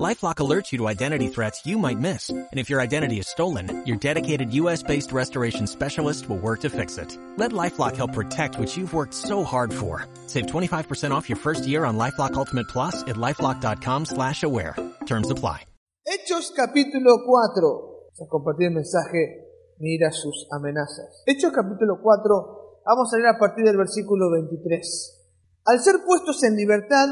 LifeLock alerts you to identity threats you might miss, and if your identity is stolen, your dedicated U.S.-based restoration specialist will work to fix it. Let LifeLock help protect what you've worked so hard for. Save 25% off your first year on LifeLock Ultimate Plus at LifeLock.com slash aware. Terms apply. Hechos capítulo 4. Vamos a compartir el mensaje. Mira sus amenazas. Hechos capítulo 4. Vamos a leer a partir del versículo 23. Al ser puestos en libertad,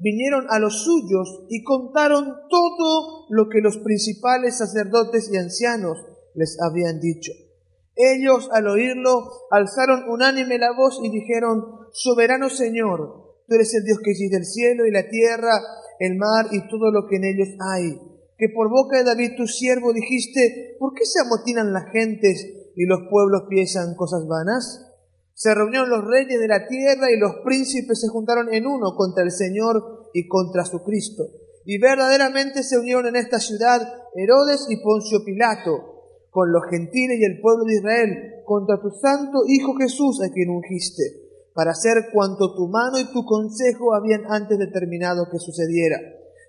vinieron a los suyos y contaron todo lo que los principales sacerdotes y ancianos les habían dicho. Ellos, al oírlo, alzaron unánime la voz y dijeron, Soberano Señor, tú eres el Dios que hiciste el cielo y la tierra, el mar y todo lo que en ellos hay. Que por boca de David tu siervo dijiste, ¿por qué se amotinan las gentes y los pueblos piensan cosas vanas? Se reunieron los reyes de la tierra y los príncipes se juntaron en uno contra el Señor y contra su Cristo. Y verdaderamente se unieron en esta ciudad Herodes y Poncio Pilato, con los gentiles y el pueblo de Israel, contra tu santo Hijo Jesús a quien ungiste, para hacer cuanto tu mano y tu consejo habían antes determinado que sucediera.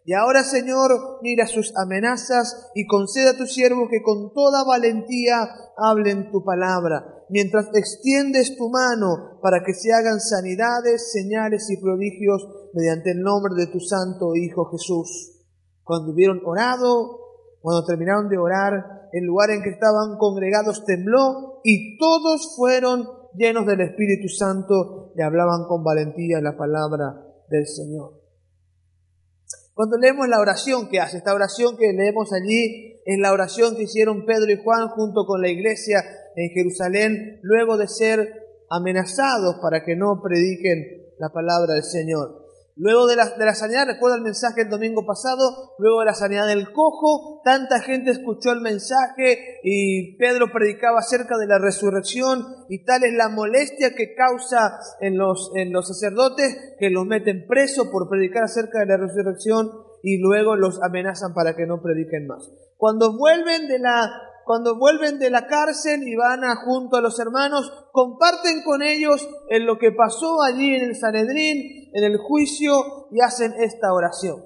Y ahora, Señor, mira sus amenazas y conceda a tu siervo que con toda valentía hablen tu palabra mientras extiendes tu mano para que se hagan sanidades, señales y prodigios mediante el nombre de tu Santo Hijo Jesús. Cuando hubieron orado, cuando terminaron de orar, el lugar en que estaban congregados tembló y todos fueron llenos del Espíritu Santo y hablaban con valentía la palabra del Señor. Cuando leemos la oración que hace, esta oración que leemos allí es la oración que hicieron Pedro y Juan junto con la iglesia en Jerusalén luego de ser amenazados para que no prediquen la palabra del Señor. Luego de la, de la sanidad, recuerda el mensaje el domingo pasado, luego de la sanidad del cojo, tanta gente escuchó el mensaje y Pedro predicaba acerca de la resurrección y tal es la molestia que causa en los, en los sacerdotes que los meten preso por predicar acerca de la resurrección y luego los amenazan para que no prediquen más. Cuando vuelven de la cuando vuelven de la cárcel y van a, junto a los hermanos, comparten con ellos en lo que pasó allí en el Sanedrín, en el juicio, y hacen esta oración,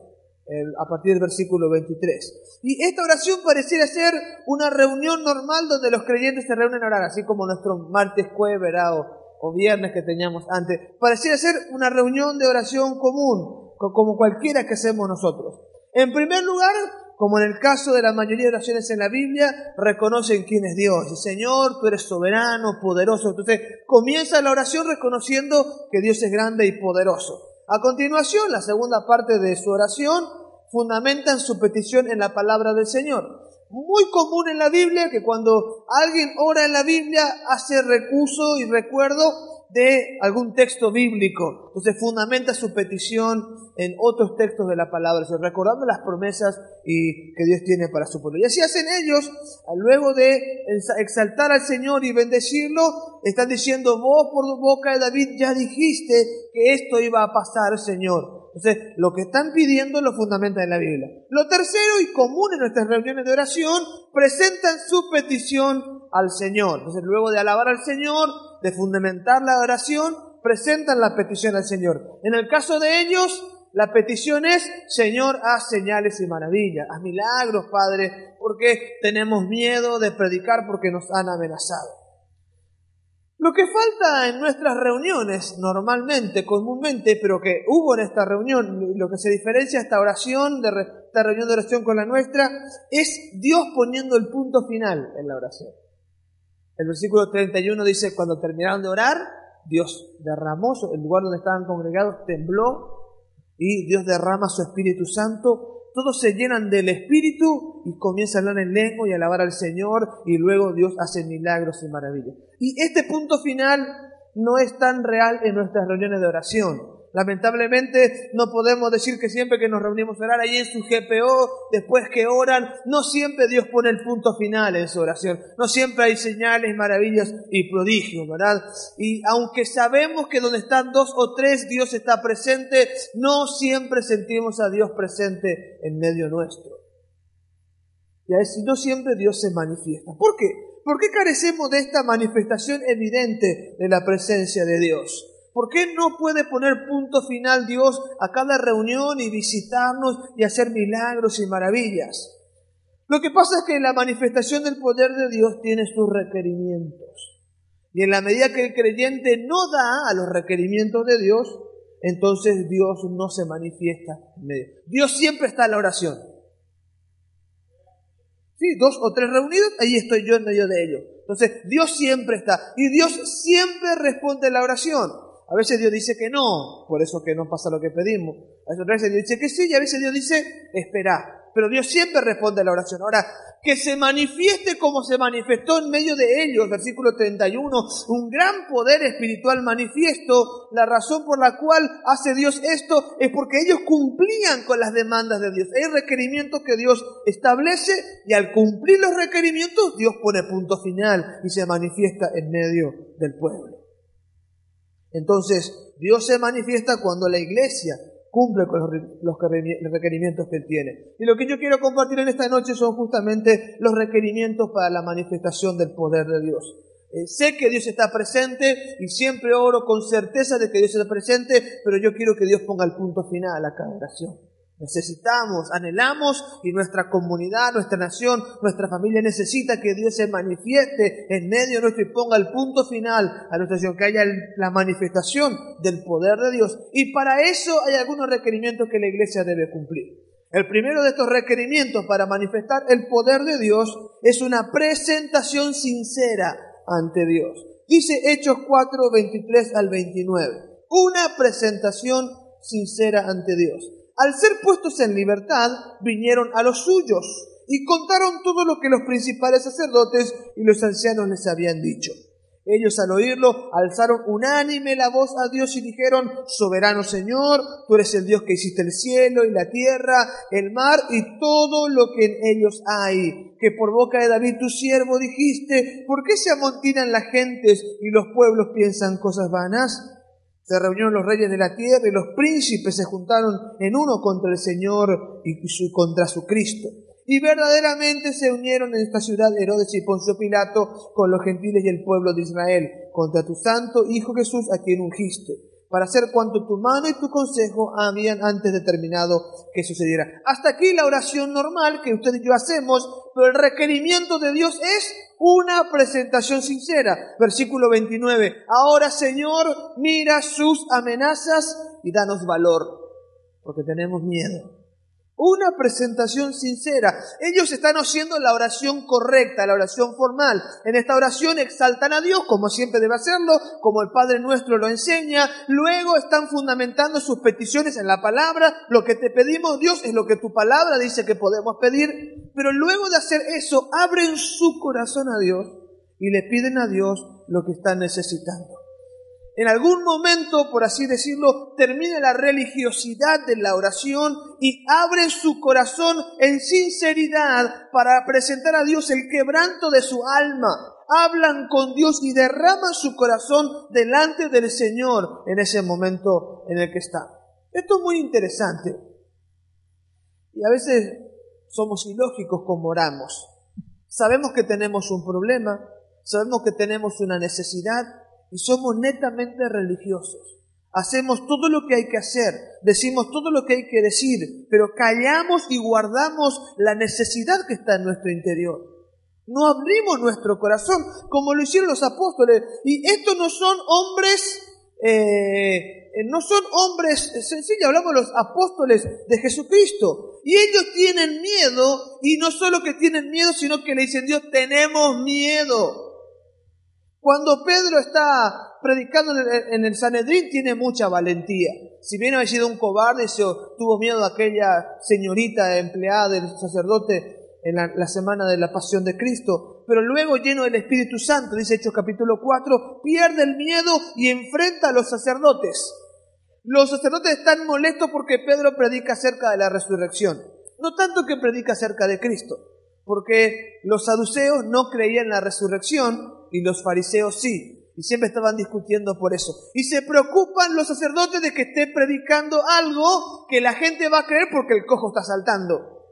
a partir del versículo 23. Y esta oración pareciera ser una reunión normal donde los creyentes se reúnen a orar, así como nuestro martes, jueves, o, o viernes que teníamos antes. Pareciera ser una reunión de oración común, como cualquiera que hacemos nosotros. En primer lugar, como en el caso de la mayoría de oraciones en la Biblia, reconocen quién es Dios. Señor, tú eres soberano, poderoso. Entonces comienza la oración reconociendo que Dios es grande y poderoso. A continuación, la segunda parte de su oración, fundamentan su petición en la palabra del Señor. Muy común en la Biblia que cuando alguien ora en la Biblia hace recurso y recuerdo de algún texto bíblico. Entonces fundamenta su petición en otros textos de la palabra, recordando las promesas y que Dios tiene para su pueblo. Y así hacen ellos, luego de exaltar al Señor y bendecirlo, están diciendo, vos por boca de David ya dijiste que esto iba a pasar, Señor. Entonces, lo que están pidiendo lo fundamentan en la Biblia. Lo tercero y común en nuestras reuniones de oración, presentan su petición al Señor. Entonces, luego de alabar al Señor, de fundamentar la oración, presentan la petición al Señor. En el caso de ellos, la petición es, Señor, haz señales y maravillas, haz milagros, Padre, porque tenemos miedo de predicar porque nos han amenazado. Lo que falta en nuestras reuniones, normalmente, comúnmente, pero que hubo en esta reunión, lo que se diferencia esta oración, de esta reunión de oración con la nuestra, es Dios poniendo el punto final en la oración. El versículo 31 dice, cuando terminaron de orar, Dios derramó, el lugar donde estaban congregados tembló y Dios derrama su Espíritu Santo. Todos se llenan del Espíritu y comienzan a hablar en lengua y alabar al Señor y luego Dios hace milagros y maravillas. Y este punto final no es tan real en nuestras reuniones de oración. Lamentablemente no podemos decir que siempre que nos reunimos a orar ahí en su GPO, después que oran, no siempre Dios pone el punto final en su oración. No siempre hay señales, maravillas y prodigios, ¿verdad? Y aunque sabemos que donde están dos o tres Dios está presente, no siempre sentimos a Dios presente en medio nuestro. Y a veces no siempre Dios se manifiesta. ¿Por qué? ¿Por qué carecemos de esta manifestación evidente de la presencia de Dios? ¿Por qué no puede poner punto final Dios a cada reunión y visitarnos y hacer milagros y maravillas? Lo que pasa es que la manifestación del poder de Dios tiene sus requerimientos. Y en la medida que el creyente no da a los requerimientos de Dios, entonces Dios no se manifiesta en medio. Dios siempre está en la oración. Sí, dos o tres reunidos, ahí estoy yo en medio de ellos. Entonces, Dios siempre está. Y Dios siempre responde la oración. A veces Dios dice que no, por eso que no pasa lo que pedimos. A veces Dios dice que sí y a veces Dios dice, espera. Pero Dios siempre responde a la oración. Ahora, que se manifieste como se manifestó en medio de ellos, versículo 31, un gran poder espiritual manifiesto. La razón por la cual hace Dios esto es porque ellos cumplían con las demandas de Dios. Hay requerimientos que Dios establece y al cumplir los requerimientos Dios pone punto final y se manifiesta en medio del pueblo. Entonces, Dios se manifiesta cuando la iglesia cumple con los, requerimientos que Él tiene. Y lo que yo quiero compartir en esta noche son justamente los requerimientos para la manifestación del poder de Dios. Eh, sé que Dios está presente y siempre oro con certeza de que Dios está presente, pero yo quiero que Dios ponga el punto final a cada oración. Necesitamos, anhelamos y nuestra comunidad, nuestra nación, nuestra familia necesita que Dios se manifieste en medio nuestro y ponga el punto final a nuestra nación, que haya la manifestación del poder de Dios. Y para eso hay algunos requerimientos que la iglesia debe cumplir. El primero de estos requerimientos para manifestar el poder de Dios es una presentación sincera ante Dios. Dice Hechos 4, 23 al 29. Una presentación sincera ante Dios. Al ser puestos en libertad, vinieron a los suyos y contaron todo lo que los principales sacerdotes y los ancianos les habían dicho. Ellos al oírlo alzaron unánime la voz a Dios y dijeron, Soberano Señor, tú eres el Dios que hiciste el cielo y la tierra, el mar y todo lo que en ellos hay, que por boca de David tu siervo dijiste, ¿por qué se amontinan las gentes y los pueblos piensan cosas vanas? Se reunieron los reyes de la tierra y los príncipes se juntaron en uno contra el Señor y contra su Cristo. Y verdaderamente se unieron en esta ciudad Herodes y Poncio Pilato con los gentiles y el pueblo de Israel contra tu santo Hijo Jesús a quien ungiste, para hacer cuanto tu mano y tu consejo habían antes determinado que sucediera. Hasta aquí la oración normal que usted y yo hacemos, pero el requerimiento de Dios es una presentación sincera. Versículo 29. Ahora, Señor, mira sus amenazas y danos valor, porque tenemos miedo. Una presentación sincera. Ellos están haciendo la oración correcta, la oración formal. En esta oración exaltan a Dios, como siempre debe hacerlo, como el Padre nuestro lo enseña. Luego están fundamentando sus peticiones en la palabra. Lo que te pedimos, Dios, es lo que tu palabra dice que podemos pedir. Pero luego de hacer eso, abren su corazón a Dios y le piden a Dios lo que están necesitando en algún momento, por así decirlo, termina la religiosidad de la oración y abre su corazón en sinceridad para presentar a Dios el quebranto de su alma. Hablan con Dios y derraman su corazón delante del Señor en ese momento en el que está. Esto es muy interesante. Y a veces somos ilógicos como oramos. Sabemos que tenemos un problema, sabemos que tenemos una necesidad, y somos netamente religiosos. Hacemos todo lo que hay que hacer, decimos todo lo que hay que decir, pero callamos y guardamos la necesidad que está en nuestro interior. No abrimos nuestro corazón como lo hicieron los apóstoles. Y estos no son hombres, eh, eh, no son hombres sencillos, hablamos de los apóstoles de Jesucristo. Y ellos tienen miedo, y no solo que tienen miedo, sino que le dicen Dios, tenemos miedo. Cuando Pedro está predicando en el Sanedrín tiene mucha valentía. Si bien ha sido un cobarde, se tuvo miedo a aquella señorita empleada del sacerdote en la, semana de la pasión de Cristo, pero luego lleno del Espíritu Santo, dice Hechos capítulo 4, pierde el miedo y enfrenta a los sacerdotes. Los sacerdotes están molestos porque Pedro predica acerca de la resurrección, no tanto que predica acerca de Cristo, porque los saduceos no creían en la resurrección, y los fariseos sí. Y siempre estaban discutiendo por eso. Y se preocupan los sacerdotes de que esté predicando algo que la gente va a creer porque el cojo está saltando.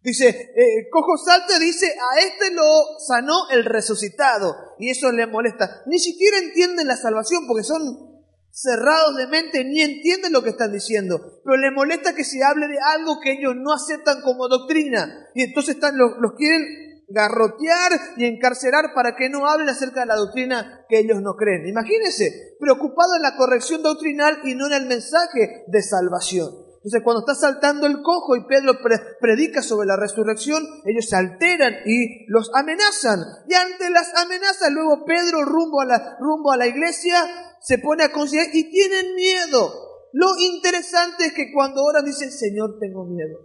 Dice, eh, cojo salte, dice, a este lo sanó el resucitado. Y eso le molesta. Ni siquiera entienden la salvación porque son cerrados de mente, ni entienden lo que están diciendo. Pero le molesta que se hable de algo que ellos no aceptan como doctrina. Y entonces están, los quieren garrotear y encarcelar para que no hablen acerca de la doctrina que ellos no creen. Imagínense, preocupado en la corrección doctrinal y no en el mensaje de salvación. Entonces, cuando está saltando el cojo y Pedro predica sobre la resurrección, ellos se alteran y los amenazan. Y ante las amenazas, luego Pedro rumbo a la, rumbo a la iglesia se pone a considerar y tienen miedo. Lo interesante es que cuando oran dicen, Señor, tengo miedo.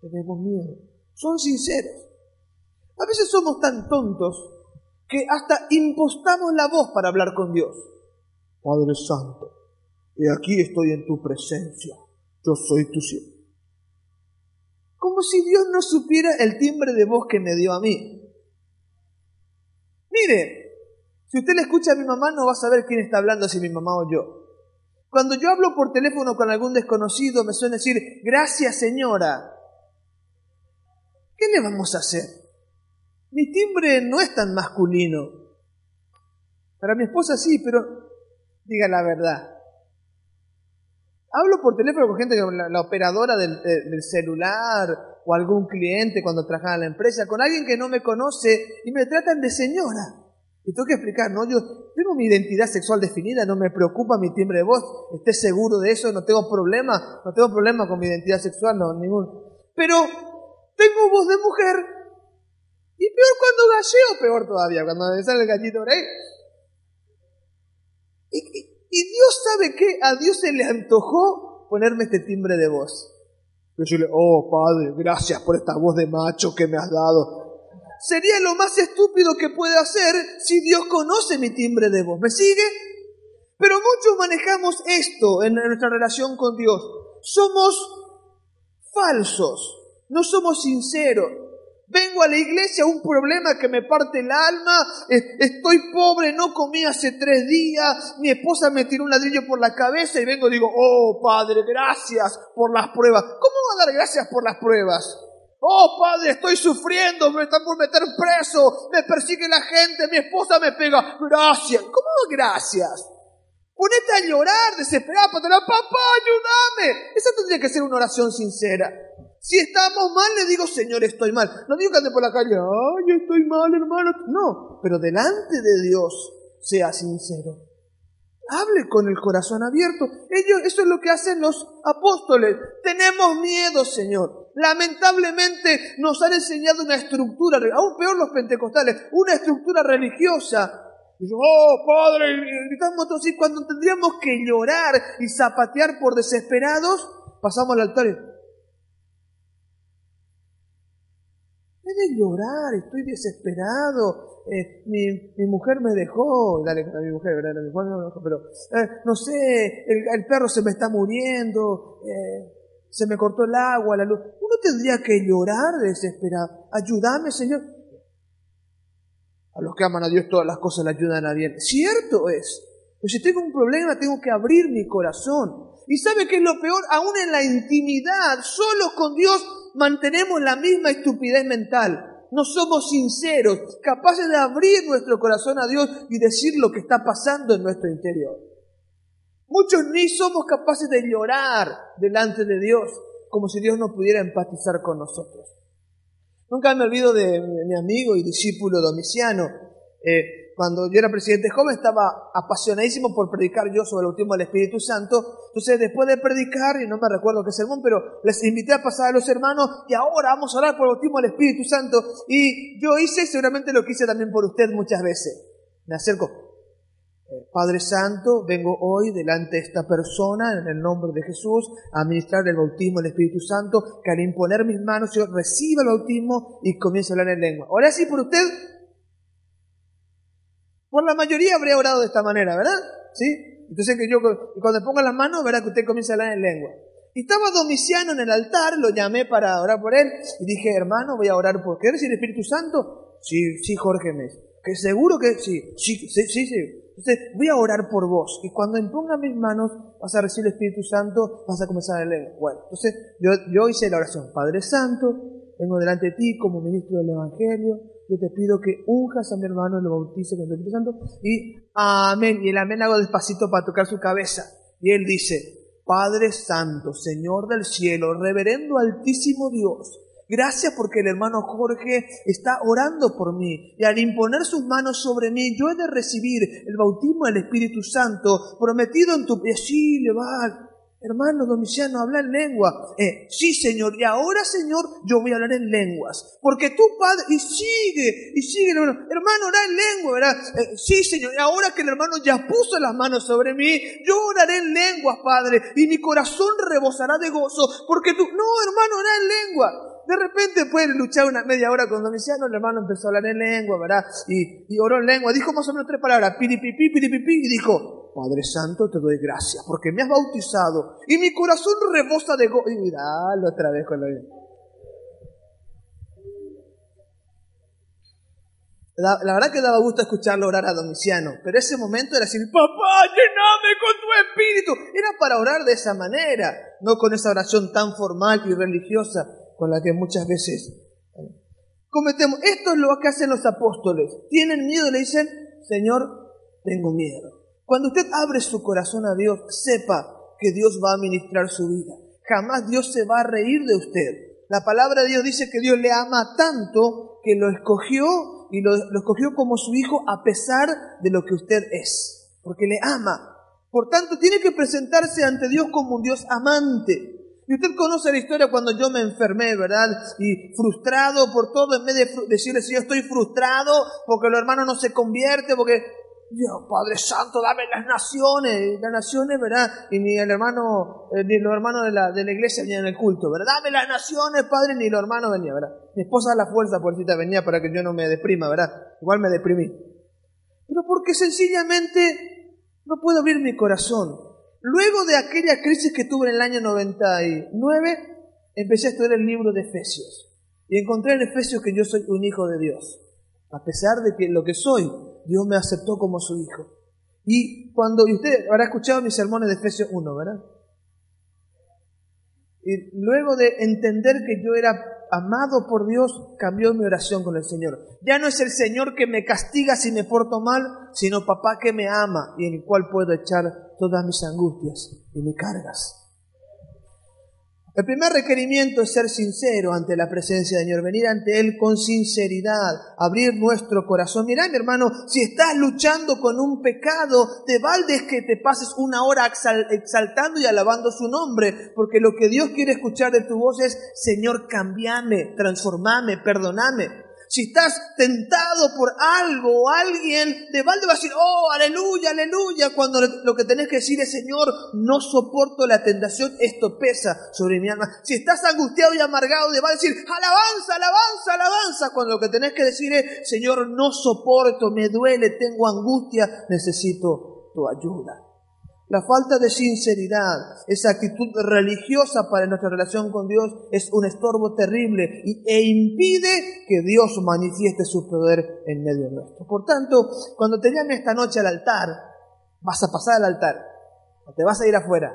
Tenemos miedo. Son sinceros. A veces somos tan tontos que hasta impostamos la voz para hablar con Dios. Padre Santo, y aquí estoy en tu presencia yo soy tu siervo. Como si Dios no supiera el timbre de voz que me dio a mí. Mire, si usted le escucha a mi mamá no va a saber quién está hablando, si mi mamá o yo. Cuando yo hablo por teléfono con algún desconocido, me suele decir, gracias señora. ¿Qué le vamos a hacer? Mi timbre no es tan masculino. Para mi esposa sí, pero diga la verdad. Hablo por teléfono con gente, la, la operadora del, del, celular o algún cliente cuando trabajaba en la empresa, con alguien que no me conoce y me tratan de señora. Y tengo que explicar, no, yo tengo mi identidad sexual definida, no me preocupa mi timbre de voz, esté seguro de eso, no tengo problema, no tengo problema con mi identidad sexual, no, ningún. Pero tengo voz de mujer y peor cuando galleo, peor todavía, cuando me sale el gallito por ahí. y, y Dios sabe que a Dios se le antojó ponerme este timbre de voz. Decirle, oh Padre, gracias por esta voz de macho que me has dado. Sería lo más estúpido que puede hacer si Dios conoce mi timbre de voz. ¿Me sigue? Pero muchos manejamos esto en nuestra relación con Dios. Somos falsos, no somos sinceros. Vengo a la iglesia, un problema que me parte el alma, estoy pobre, no comí hace tres días, mi esposa me tiró un ladrillo por la cabeza y vengo y digo, oh Padre, gracias por las pruebas. ¿Cómo va a dar gracias por las pruebas? Oh Padre, estoy sufriendo, me están por meter preso, me persigue la gente, mi esposa me pega. Gracias. ¿Cómo gracias? Ponete a llorar, desesperado, papá, ayúdame. Esa tendría que ser una oración sincera. Si estamos mal, le digo, Señor, estoy mal. No digo que ande por la calle, ay, estoy mal, hermano. No, pero delante de Dios, sea sincero. Hable con el corazón abierto. Eso es lo que hacen los apóstoles. Tenemos miedo, Señor. Lamentablemente nos han enseñado una estructura, aún peor los pentecostales, una estructura religiosa. Y yo, oh, Padre, gritamos y cuando tendríamos que llorar y zapatear por desesperados, pasamos al altar de llorar, estoy desesperado, eh, mi, mi, mujer me dejó, dale a mi mujer, ¿verdad? Mi mujer me dejó, pero eh, no sé, el, el, perro se me está muriendo, eh, se me cortó el agua, la luz. Uno tendría que llorar desesperado. Ayúdame, Señor. A los que aman a Dios todas las cosas le ayudan a bien. Cierto es. Pero si tengo un problema, tengo que abrir mi corazón. Y sabe que es lo peor, aún en la intimidad, solo con Dios, mantenemos la misma estupidez mental. No somos sinceros, capaces de abrir nuestro corazón a Dios y decir lo que está pasando en nuestro interior. Muchos ni somos capaces de llorar delante de Dios como si Dios no pudiera empatizar con nosotros. Nunca me olvido de mi amigo y discípulo Domiciano. Eh, cuando yo era presidente joven, estaba apasionadísimo por predicar yo sobre el bautismo del Espíritu Santo. Entonces, después de predicar, y no me recuerdo qué sermón, pero les invité a pasar a los hermanos y ahora vamos a orar por el bautismo del Espíritu Santo. Y yo hice seguramente lo que hice también por usted muchas veces. Me acerco. Eh, Padre Santo, vengo hoy delante de esta persona en el nombre de Jesús a administrar el bautismo del Espíritu Santo, que al imponer mis manos yo reciba el bautismo y comienzo a hablar en lengua. Ahora sí por usted, por la mayoría habría orado de esta manera, ¿verdad? ¿Sí? Entonces que yo, cuando ponga las manos, verá que usted comienza a hablar en lengua. Y estaba Domiciano en el altar, lo llamé para orar por él, y dije, hermano, voy a orar por... ¿Qué el Espíritu Santo? Sí, sí, Jorge me Que seguro que sí, sí, sí, sí, sí. Entonces, voy a orar por vos. Y cuando imponga mis manos, vas a recibir el Espíritu Santo, vas a comenzar a leer. Bueno, entonces yo hice la oración. Padre Santo, vengo delante de ti como ministro del Evangelio. Yo te pido que unjas a mi hermano y lo bautice con el Espíritu Santo. Y amén. Y el amén hago despacito para tocar su cabeza. Y él dice, Padre Santo, Señor del cielo, reverendo altísimo Dios, Gracias porque el hermano Jorge está orando por mí y al imponer sus manos sobre mí yo he de recibir el bautismo del Espíritu Santo prometido en tu... Y así le va, hermano Domiciano, habla en lengua. Eh, sí, Señor, y ahora, Señor, yo voy a hablar en lenguas. Porque tu Padre, y sigue, y sigue, hermano, hermano, ora en lengua, ¿verdad? Eh, sí, Señor, y ahora que el hermano ya puso las manos sobre mí, yo oraré en lenguas, Padre, y mi corazón rebosará de gozo, porque tú, no, hermano, ora en lengua. De repente, puede luchar una media hora con Domiciano, el hermano empezó a hablar en lengua, ¿verdad? Y, y oró en lengua, dijo más o menos tres palabras, piripipi, piripipi, y dijo, Padre Santo, te doy gracias, porque me has bautizado, y mi corazón rebosa de gozo. Y miralo otra vez con la La, la, verdad que daba gusto escucharlo orar a Domiciano, pero ese momento era decir, papá, llename con tu espíritu. Era para orar de esa manera, no con esa oración tan formal y religiosa con la que muchas veces cometemos. Esto es lo que hacen los apóstoles. Tienen miedo, le dicen, Señor, tengo miedo. Cuando usted abre su corazón a Dios, sepa que Dios va a ministrar su vida. Jamás Dios se va a reír de usted. La palabra de Dios dice que Dios le ama tanto que lo escogió y lo, escogió como su hijo a pesar de lo que usted es, porque le ama. Por tanto, tiene que presentarse ante Dios como un Dios amante. Y usted conoce la historia cuando yo me enfermé, ¿verdad? Y frustrado por todo, en vez de decirle, si yo estoy frustrado porque los hermanos no se convierten, porque, Dios Padre Santo, dame las naciones, las naciones, ¿verdad? Y ni el hermano, eh, ni los hermanos de la, de la iglesia venían en el culto, ¿verdad? Dame las naciones, Padre, ni los hermanos venían, ¿verdad? Mi esposa a la fuerza, por cita, venía para que yo no me deprima, ¿verdad? Igual me deprimí. Pero porque sencillamente no puedo abrir mi corazón. Luego de aquella crisis que tuve en el año 99, empecé a estudiar el libro de Efesios. Y encontré en Efesios que yo soy un hijo de Dios. A pesar de que lo que soy, Dios me aceptó como su hijo. Y cuando, y usted habrá escuchado mis sermones de Efesios 1, ¿verdad? Y luego de entender que yo era amado por Dios, cambió mi oración con el Señor. Ya no es el Señor que me castiga si me porto mal, sino papá que me ama y en el cual puedo echar todas mis angustias y mis cargas. El primer requerimiento es ser sincero ante la presencia del Señor, venir ante Él con sinceridad, abrir nuestro corazón. Mirá, mi hermano, si estás luchando con un pecado, te valdes que te pases una hora exaltando y alabando su nombre, porque lo que Dios quiere escuchar de tu voz es, Señor, cambiame, transformame, perdoname. Si estás tentado por algo o alguien, de balde vas a decir, oh, aleluya, aleluya, cuando lo que tenés que decir es, Señor, no soporto la tentación, esto pesa sobre mi alma. Si estás angustiado y amargado, de balde decir, alabanza, alabanza, alabanza, cuando lo que tenés que decir es, Señor, no soporto, me duele, tengo angustia, necesito tu ayuda. La falta de sinceridad, esa actitud religiosa para nuestra relación con Dios es un estorbo terrible e impide que Dios manifieste su poder en medio nuestro. Por tanto, cuando te llame esta noche al altar, vas a pasar al altar, o te vas a ir afuera,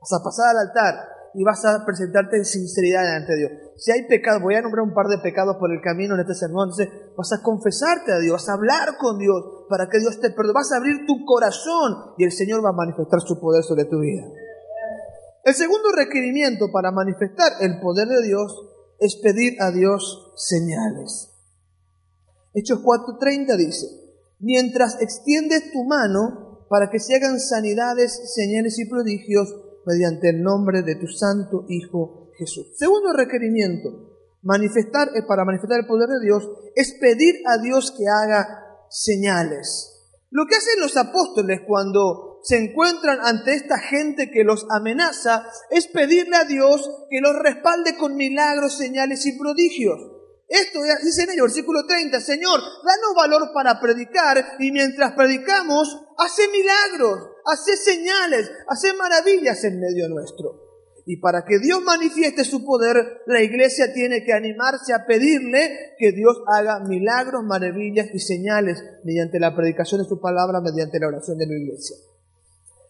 vas a pasar al altar y vas a presentarte en sinceridad ante Dios. Si hay pecado, voy a nombrar un par de pecados por el camino en este sermón, vas a confesarte a Dios, vas a hablar con Dios para que Dios te perdone, vas a abrir tu corazón y el Señor va a manifestar su poder sobre tu vida. El segundo requerimiento para manifestar el poder de Dios es pedir a Dios señales. Hechos 4:30 dice, mientras extiendes tu mano para que se hagan sanidades, señales y prodigios, mediante el nombre de tu santo Hijo Jesús. Segundo requerimiento, manifestar, eh, para manifestar el poder de Dios, es pedir a Dios que haga señales. Lo que hacen los apóstoles cuando se encuentran ante esta gente que los amenaza es pedirle a Dios que los respalde con milagros, señales y prodigios. Esto dice en el versículo 30, Señor, danos valor para predicar y mientras predicamos, hace milagros hace señales, hace maravillas en medio nuestro. Y para que Dios manifieste su poder, la iglesia tiene que animarse a pedirle que Dios haga milagros, maravillas y señales mediante la predicación de su palabra, mediante la oración de la iglesia.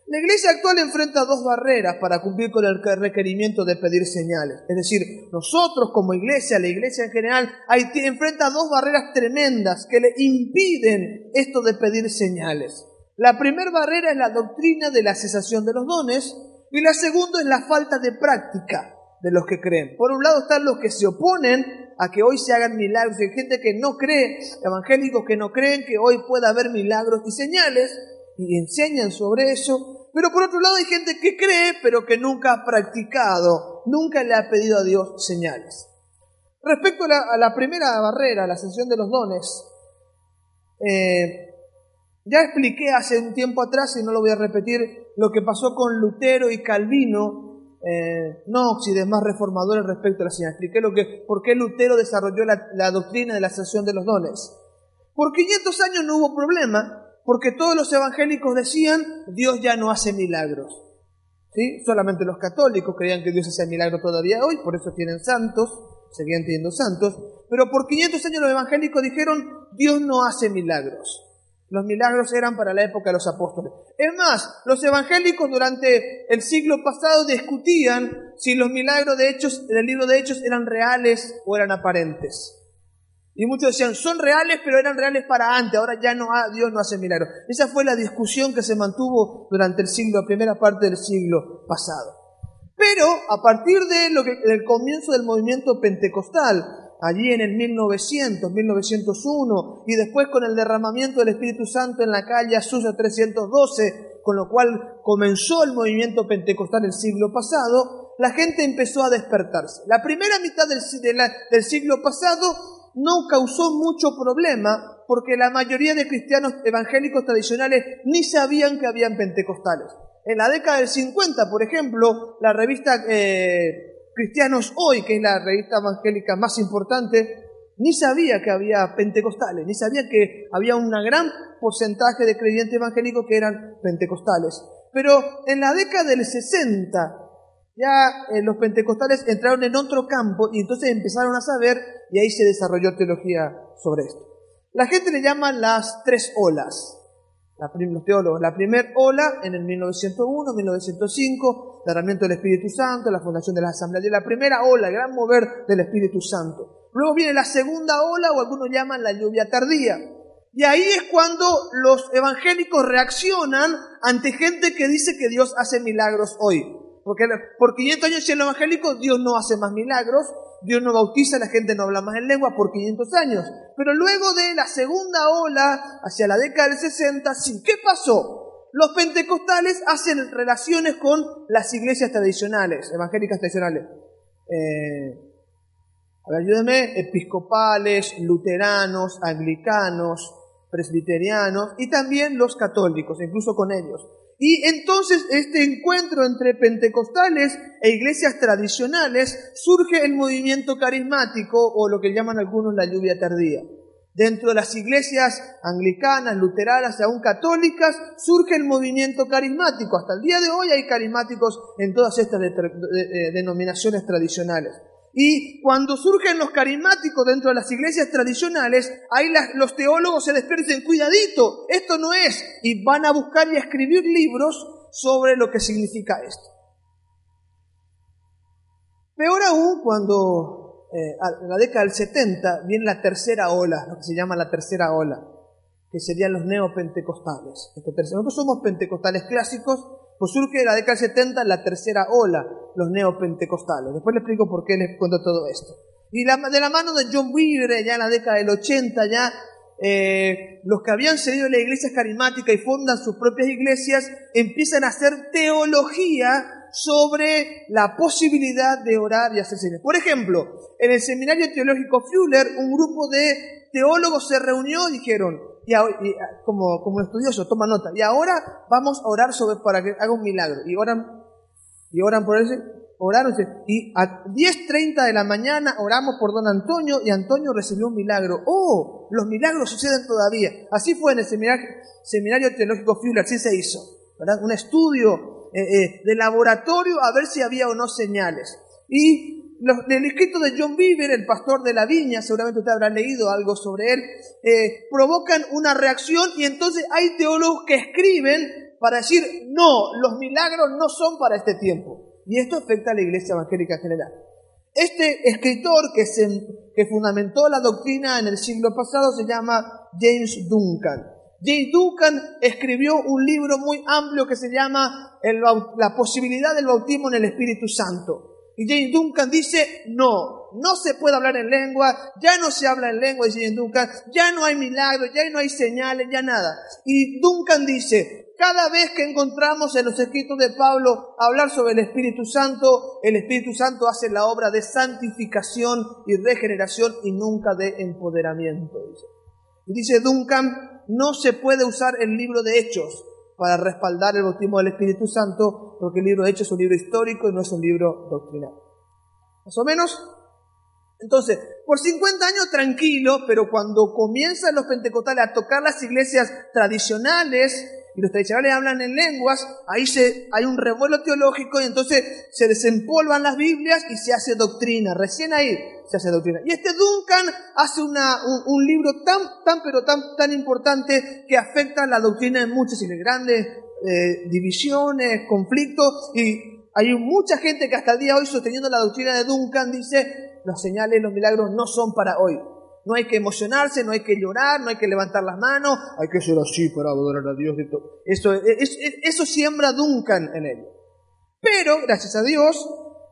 La iglesia actual enfrenta dos barreras para cumplir con el requerimiento de pedir señales. Es decir, nosotros como iglesia, la iglesia en general, hay, enfrenta dos barreras tremendas que le impiden esto de pedir señales. La primera barrera es la doctrina de la cesación de los dones y la segunda es la falta de práctica de los que creen. Por un lado están los que se oponen a que hoy se hagan milagros. Hay gente que no cree, evangélicos que no creen que hoy pueda haber milagros y señales y enseñan sobre eso. Pero por otro lado hay gente que cree pero que nunca ha practicado, nunca le ha pedido a Dios señales. Respecto a la, primera barrera, la sesión de los dones, eh, ya expliqué hace un tiempo atrás, y no lo voy a repetir, lo que pasó con Lutero y Calvino, eh, no Óxides, más reformadores respecto a la señal. Expliqué lo que, por qué Lutero desarrolló la, doctrina de la ascensión de los dones. Por 500 años no hubo problema, porque todos los evangélicos decían, Dios ya no hace milagros. ¿Sí? Solamente los católicos creían que Dios hacía milagros todavía hoy, por eso tienen santos, seguían teniendo santos, pero por 500 años los evangélicos dijeron, Dios no hace milagros. Los milagros eran para la época de los apóstoles. Es más, los evangélicos durante el siglo pasado discutían si los milagros de Hechos, del libro de Hechos eran reales o eran aparentes. Y muchos decían, son reales, pero eran reales para antes, ahora ya no, Dios no hace milagros. Esa fue la discusión que se mantuvo durante el siglo, primera parte del siglo pasado. Pero a partir de lo que, del comienzo del movimiento pentecostal, allí en el 1900, 1901, y después con el derramamiento del Espíritu Santo en la calle Azusa 312, con lo cual comenzó el movimiento pentecostal el siglo pasado, la gente empezó a despertarse. La primera mitad del, siglo pasado no causó mucho problema porque la mayoría de cristianos evangélicos tradicionales ni sabían que habían pentecostales. En la década del 50, por ejemplo, la revista eh, Cristianos Hoy, que es la revista evangélica más importante, ni sabía que había pentecostales, ni sabía que había un gran porcentaje de creyentes evangélicos que eran pentecostales. Pero en la década del 60 ya eh, los pentecostales entraron en otro campo y entonces empezaron a saber y ahí se desarrolló teología sobre esto. La gente le llama las tres olas la, los teólogos. La primera ola en el 1901, 1905, derramamiento del Espíritu Santo, la fundación de la Asamblea. La primera ola, el gran mover del Espíritu Santo. Luego viene la segunda ola, o algunos llaman la lluvia tardía. Y ahí es cuando los evangélicos reaccionan ante gente que dice que Dios hace milagros hoy. Porque por 500 años siendo evangélico, Dios no hace más milagros, Dios no bautiza, la gente no habla más en lengua por 500 años. Pero luego de la segunda ola, hacia la década del 60, sí, ¿qué pasó? Los pentecostales hacen relaciones con las iglesias tradicionales, evangélicas tradicionales. Eh, a ver, ayúdenme, episcopales, luteranos, anglicanos, presbiterianos y también los católicos, incluso con ellos. Y entonces este encuentro entre pentecostales e iglesias tradicionales surge el movimiento carismático o lo que llaman algunos la lluvia tardía. Dentro de las iglesias anglicanas, luteranas y aún católicas surge el movimiento carismático. Hasta el día de hoy hay carismáticos en todas estas denominaciones tradicionales. Y cuando surgen los carismáticos dentro de las iglesias tradicionales, ahí los teólogos se despierten, cuidadito, esto no es, y van a buscar y a escribir libros sobre lo que significa esto. Peor aún cuando eh, en la década del 70 viene la tercera ola, lo que se llama la tercera ola, que serían los neopentecostales. Nosotros somos pentecostales clásicos, pues surge de la década del 70 la tercera ola, los neopentecostales. Después les explico por qué les cuento todo esto. Y de la mano de John Weaver, ya en la década del 80, ya eh, los que habían seguido la iglesia carismática y fundan sus propias iglesias, empiezan a hacer teología sobre la posibilidad de orar y hacer. Por ejemplo, en el seminario teológico Fuller, un grupo de teólogos se reunió y dijeron, y, como, como estudioso, toma nota. Y ahora vamos a orar sobre para que haga un milagro. Y oran, y oran por ese, oraron. Y a 10.30 de la mañana oramos por don Antonio y Antonio recibió un milagro. ¡Oh! Los milagros suceden todavía. Así fue en el seminario, seminario teológico Fuller, así se hizo. ¿verdad? Un estudio eh, eh, de laboratorio a ver si había o no señales. Y el escrito de John Beaver, el pastor de la viña, seguramente usted habrá leído algo sobre él, eh, provocan una reacción y entonces hay teólogos que escriben para decir, no, los milagros no son para este tiempo. Y esto afecta a la iglesia evangélica en general. Este escritor que, se, que fundamentó la doctrina en el siglo pasado se llama James Duncan. James Duncan escribió un libro muy amplio que se llama La posibilidad del bautismo en el Espíritu Santo. Y James Duncan dice, no, no se puede hablar en lengua, ya no se habla en lengua, dice James Duncan, ya no hay milagros, ya no hay señales, ya nada. Y Duncan dice, cada vez que encontramos en los escritos de Pablo hablar sobre el Espíritu Santo, el Espíritu Santo hace la obra de santificación y regeneración y nunca de empoderamiento. Dice. Y dice Duncan, no se puede usar el libro de Hechos para respaldar el bautismo del Espíritu Santo, porque el libro de Hechos es un libro histórico y no es un libro doctrinal. Más o menos. Entonces, por 50 años tranquilo, pero cuando comienzan los pentecostales a tocar las iglesias tradicionales, y los tradicionales hablan en lenguas, ahí se, hay un revuelo teológico y entonces se desempolvan las Biblias y se hace doctrina. Recién ahí se hace doctrina. Y este Duncan hace una, un, libro tan, tan, pero tan, tan importante que afecta la doctrina en muchas iglesias, grandes eh, divisiones, conflictos y hay mucha gente que hasta el día de hoy sosteniendo la doctrina de Duncan dice, los señales, los milagros no son para hoy. No hay que emocionarse, no hay que llorar, no hay que levantar las manos, hay que ser así para adorar a Dios. Eso, eso siembra Duncan en él. Pero, gracias a Dios,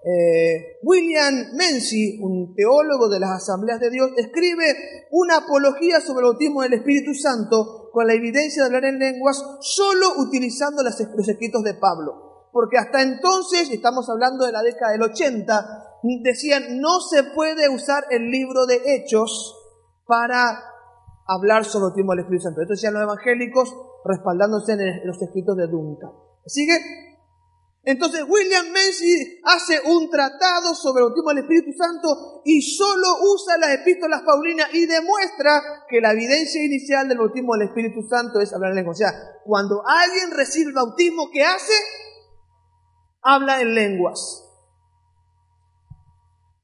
eh, William Menzi, un teólogo de las asambleas de Dios, escribe una apología sobre el bautismo del Espíritu Santo con la evidencia de hablar en lenguas solo utilizando los escritos de Pablo. Porque hasta entonces, estamos hablando de la década del 80, decían no se puede usar el libro de Hechos para hablar sobre el bautismo del Espíritu Santo. Esto decían los evangélicos respaldándose en los escritos de Duncan. ¿Sigue? Entonces William Menzies hace un tratado sobre el bautismo del Espíritu Santo y solo usa las epístolas paulinas y demuestra que la evidencia inicial del bautismo del Espíritu Santo es hablar en lengua. O sea, cuando alguien recibe el bautismo, ¿qué hace? Habla en lenguas.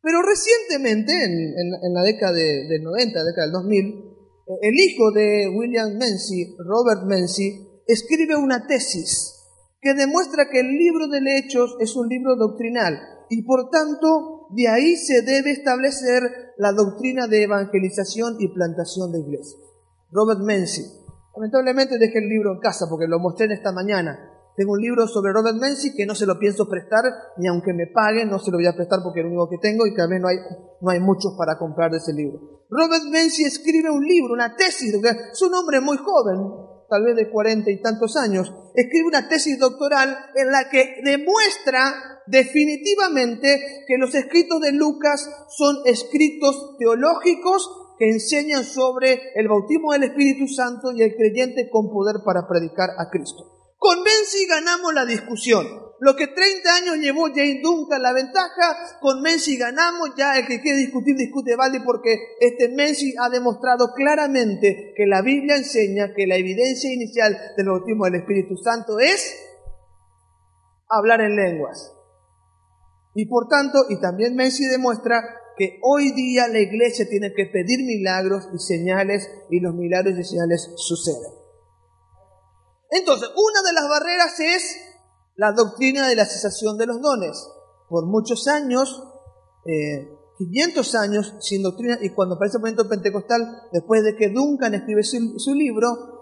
Pero recientemente, en, la década del 90, la década del 2000, el hijo de William Menzies, Robert Menzies, escribe una tesis que demuestra que el libro de Hechos es un libro doctrinal y por tanto de ahí se debe establecer la doctrina de evangelización y plantación de iglesias. Robert Menzies. Lamentablemente dejé el libro en casa porque lo mostré en esta mañana. Tengo un libro sobre Robert Menzies que no se lo pienso prestar, ni aunque me paguen, no se lo voy a prestar porque es lo único que tengo y también no hay, no hay muchos para comprar de ese libro. Robert Menzies escribe un libro, una tesis, es un hombre muy joven, tal vez de cuarenta y tantos años, escribe una tesis doctoral en la que demuestra definitivamente que los escritos de Lucas son escritos teológicos que enseñan sobre el bautismo del Espíritu Santo y el creyente con poder para predicar a Cristo. Con Menzi ganamos la discusión. Lo que 30 años llevó Jane Duncan la ventaja, con Menzi ganamos, ya el que quiere discutir, discute vale porque este Menzi ha demostrado claramente que la Biblia enseña que la evidencia inicial del bautismo del Espíritu Santo es hablar en lenguas. Y por tanto, y también Menzi demuestra que hoy día la iglesia tiene que pedir milagros y señales y los milagros y señales suceden. Entonces, una de las barreras es la doctrina de la cesación de los dones. Por muchos años, 500 eh, años sin doctrina, y cuando aparece el momento pentecostal, después de que Duncan escribe su libro,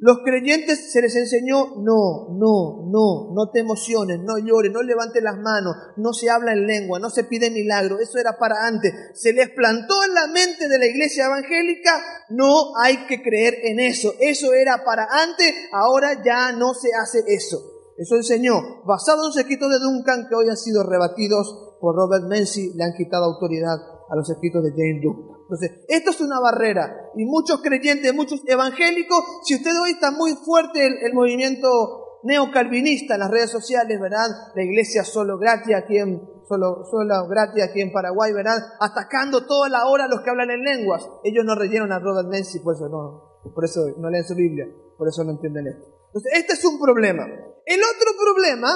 los creyentes se les enseñó, no, no, no, no te emociones, no llores, no levantes las manos, no se habla en lengua, no se pide milagro, eso era para antes. Se les plantó en la mente de la iglesia evangélica, no hay que creer en eso, eso era para antes, ahora ya no se hace eso. Eso enseñó, basado en los escritos de Duncan que hoy han sido rebatidos por Robert Menzies, le han quitado autoridad a los escritos de James Duncan. Entonces, esto es una barrera. Y muchos creyentes, muchos evangélicos, si usted hoy está muy fuerte el, movimiento neocalvinista en las redes sociales, ¿verdad? La iglesia solo gratis aquí en, solo, solo gratis aquí en Paraguay, ¿verdad? Atacando toda la hora a los que hablan en lenguas. Ellos no rellenan a Robert Menzies, por eso no, por eso no leen su Biblia, por eso no entienden esto. Entonces, este es un problema. El otro problema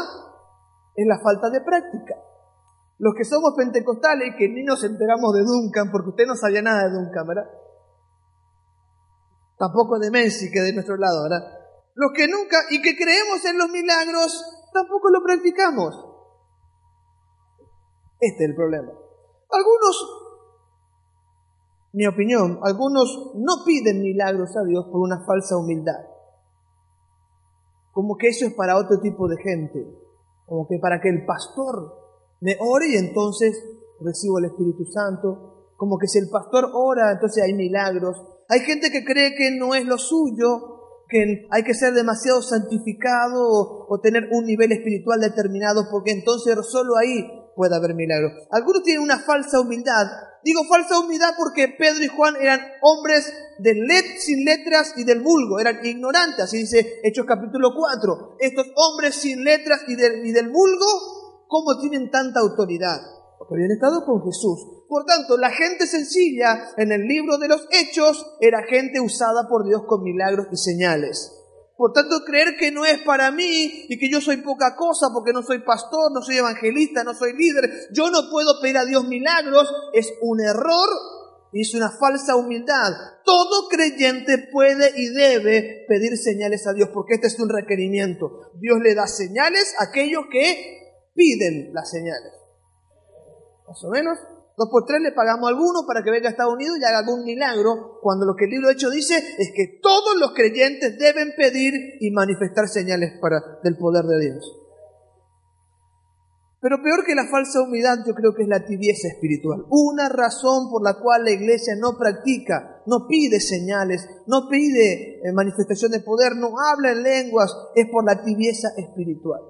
es la falta de práctica. Los que somos pentecostales y que ni nos enteramos de Duncan, porque usted no sabía nada de Duncan, ¿verdad? Tampoco de Messi, que de nuestro lado, ¿verdad? Los que nunca y que creemos en los milagros, tampoco lo practicamos. Este es el problema. Algunos, mi opinión, algunos no piden milagros a Dios por una falsa humildad. Como que eso es para otro tipo de gente. Como que para que el pastor me ore y entonces recibo el Espíritu Santo. Como que si el pastor ora, entonces hay milagros. Hay gente que cree que no es lo suyo, que hay que ser demasiado santificado o, tener un nivel espiritual determinado, porque entonces solo ahí puede haber milagros. Algunos tienen una falsa humildad. Digo falsa humildad porque Pedro y Juan eran hombres de let, sin letras y del vulgo, eran ignorantes, así dice Hechos capítulo 4. Estos hombres sin letras y del, y del vulgo, ¿cómo tienen tanta autoridad? Porque habían estado con Jesús. Por tanto, la gente sencilla en el libro de los Hechos era gente usada por Dios con milagros y señales. Por tanto, creer que no es para mí y que yo soy poca cosa porque no soy pastor, no soy evangelista, no soy líder, yo no puedo pedir a Dios milagros, es un error y es una falsa humildad. Todo creyente puede y debe pedir señales a Dios porque este es un requerimiento. Dios le da señales a aquellos que piden las señales. Más o menos. Por tres le pagamos a alguno para que venga a Estados Unidos y haga algún milagro, cuando lo que el libro de Hecho dice es que todos los creyentes deben pedir y manifestar señales para, del poder de Dios. Pero peor que la falsa humildad yo creo que es la tibieza espiritual. Una razón por la cual la iglesia no practica, no pide señales, no pide eh, manifestación de poder, no habla en lenguas, es por la tibieza espiritual.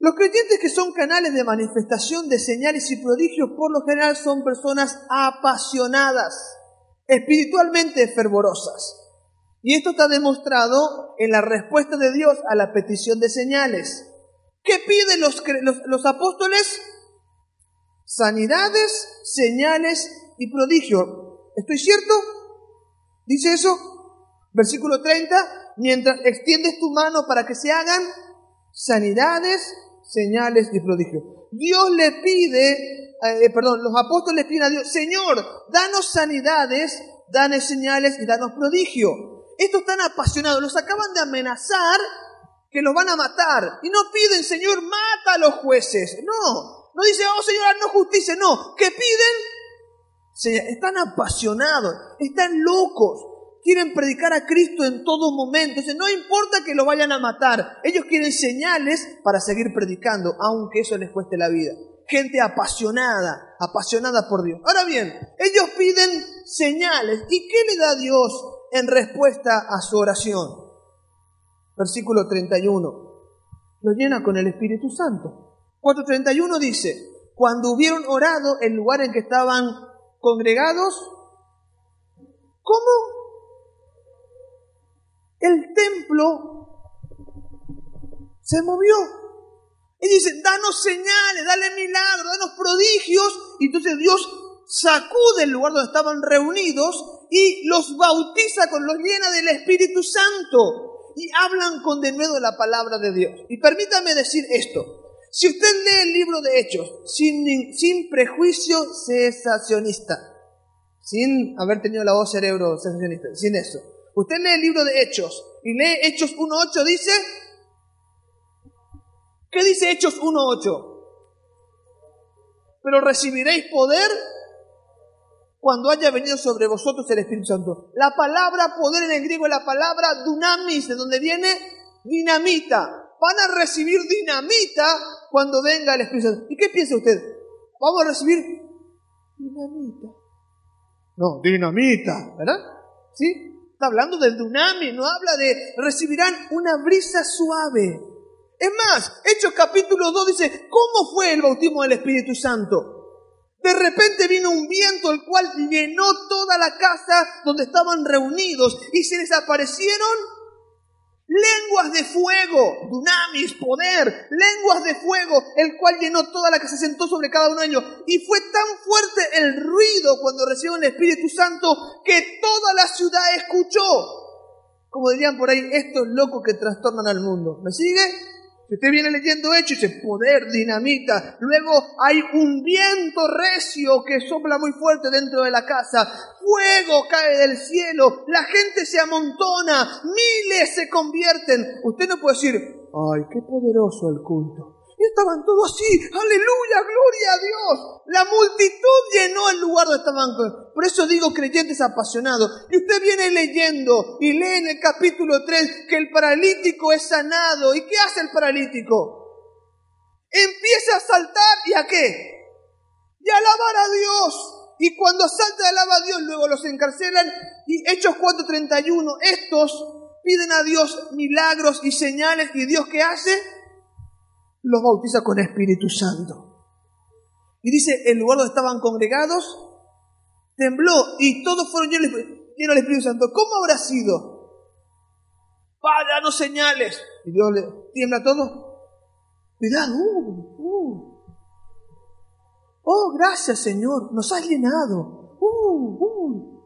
Los creyentes que son canales de manifestación de señales y prodigios por lo general son personas apasionadas, espiritualmente fervorosas. Y esto está demostrado en la respuesta de Dios a la petición de señales. ¿Qué piden los, los, apóstoles? Sanidades, señales y prodigios. ¿Estoy cierto? ¿Dice eso? Versículo 30. Mientras extiendes tu mano para que se hagan sanidades, señales y prodigios. Dios le pide, eh, perdón, los apóstoles piden a Dios, Señor, danos sanidades, danos señales y danos prodigio. Estos están apasionados, los acaban de amenazar que los van a matar. Y no piden, Señor, mata a los jueces. No, no dice, oh Señor, no justicia. No, ¿qué piden? Están apasionados, están locos quieren predicar a Cristo en todo momento. no importa que lo vayan a matar, ellos quieren señales para seguir predicando, aunque eso les cueste la vida. Gente apasionada, apasionada por Dios. Ahora bien, ellos piden señales. ¿Y qué le da Dios en respuesta a su oración? Versículo 31. Lo llena con el Espíritu Santo. 4.31 dice, cuando hubieron orado el lugar en que estaban congregados, ¿cómo? El templo se movió. Y dice, danos señales, dale milagros, danos prodigios. Y entonces Dios sacude el lugar donde estaban reunidos y los bautiza con los llena del Espíritu Santo. Y hablan con denuedo la palabra de Dios. Y permítame decir esto. Si usted lee el libro de Hechos sin, sin prejuicio cesacionista, sin haber tenido la voz cerebro cesacionista, sin eso, Usted lee el libro de Hechos y lee Hechos 1.8, dice, ¿qué dice Hechos 1.8? Pero recibiréis poder cuando haya venido sobre vosotros el Espíritu Santo. La palabra poder en el griego es la palabra dunamis, de donde viene dinamita. Van a recibir dinamita cuando venga el Espíritu Santo. ¿Y qué piensa usted? Vamos a recibir dinamita. No, dinamita, ¿verdad? ¿Sí? Está hablando del dunami, no habla de recibirán una brisa suave. Es más, Hechos capítulo 2 dice, ¿cómo fue el bautismo del Espíritu Santo? De repente vino un viento el cual llenó toda la casa donde estaban reunidos y se desaparecieron lenguas de fuego, dunamis, poder, lenguas de fuego, el cual llenó toda la que se sentó sobre cada uno de ellos. Y fue tan fuerte el ruido cuando recibieron el Espíritu Santo que toda la ciudad escuchó. Como dirían por ahí, estos locos que trastornan al mundo. ¿Me sigue? Usted viene leyendo Hechos, dice poder, dinamita. Luego hay un viento recio que sopla muy fuerte dentro de la casa. Fuego cae del cielo. La gente se amontona. Miles se convierten. Usted no puede decir, ay, qué poderoso el culto. Y estaban todos así, aleluya, gloria a Dios. La multitud llenó el lugar donde estaban. Por eso digo creyentes apasionados. Y usted viene leyendo y lee en el capítulo 3 que el paralítico es sanado. ¿Y qué hace el paralítico? Empieza a saltar y a qué? Y a alabar a Dios. Y cuando salta y alaba a Dios, luego los encarcelan. Y Hechos 4:31, estos piden a Dios milagros y señales. ¿Y Dios qué hace? Los bautiza con Espíritu Santo. Y dice, el lugar donde estaban congregados tembló y todos fueron llenos, del Espíritu Santo. ¿Cómo habrá sido? Padre, no señales. Y Dios le tiembla todo. Cuidado. Uh, uh. Oh, gracias Señor, nos has llenado. Uh, uh.